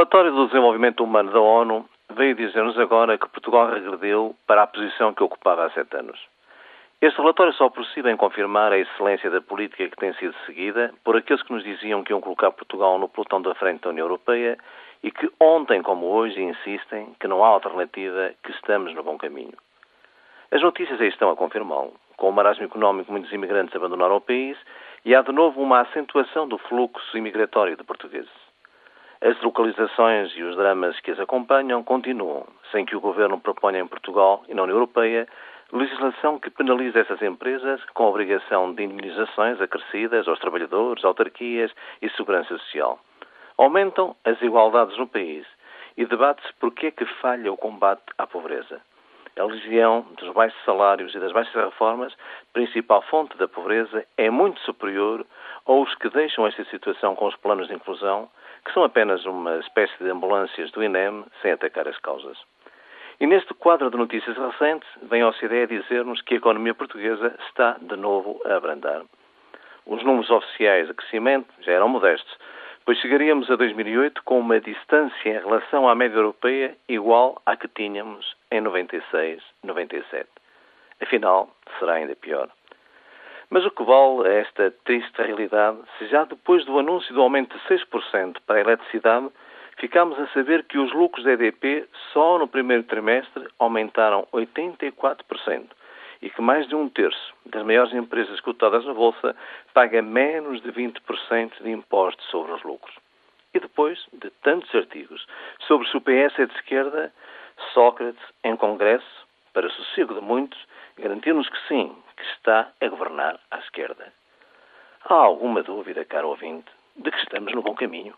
relatório do desenvolvimento humano da ONU veio dizer-nos agora que Portugal regrediu para a posição que ocupava há sete anos. Este relatório só si vem confirmar a excelência da política que tem sido seguida por aqueles que nos diziam que iam colocar Portugal no pelotão da frente da União Europeia e que ontem como hoje insistem que não há alternativa, que estamos no bom caminho. As notícias aí estão a confirmá-lo. Com o marasmo económico, muitos imigrantes abandonaram o país e há de novo uma acentuação do fluxo imigratório de portugueses. As deslocalizações e os dramas que as acompanham continuam, sem que o governo proponha em Portugal e na União Europeia legislação que penaliza essas empresas com obrigação de indemnizações acrescidas aos trabalhadores, autarquias e segurança social. Aumentam as desigualdades no país e debate-se por que é que falha o combate à pobreza. A legião dos baixos salários e das baixas reformas, principal fonte da pobreza, é muito superior aos que deixam esta situação com os planos de inclusão, que são apenas uma espécie de ambulâncias do INEM sem atacar as causas. E neste quadro de notícias recentes, vem a OCDE dizer-nos que a economia portuguesa está de novo a abrandar. Os números oficiais de crescimento já eram modestos, pois chegaríamos a 2008 com uma distância em relação à média europeia igual à que tínhamos em 96, 97. Afinal, será ainda pior. Mas o que vale é esta triste realidade se já depois do anúncio do aumento de 6% para a eletricidade, ficamos a saber que os lucros da EDP só no primeiro trimestre aumentaram 84% e que mais de um terço das maiores empresas cotadas na Bolsa paga menos de 20% de impostos sobre os lucros. E depois de tantos artigos sobre se o PS é de esquerda, Sócrates, em Congresso, para sossego de muitos, garantiu-nos que sim, que está a governar à esquerda. Há alguma dúvida, caro ouvinte, de que estamos no bom caminho?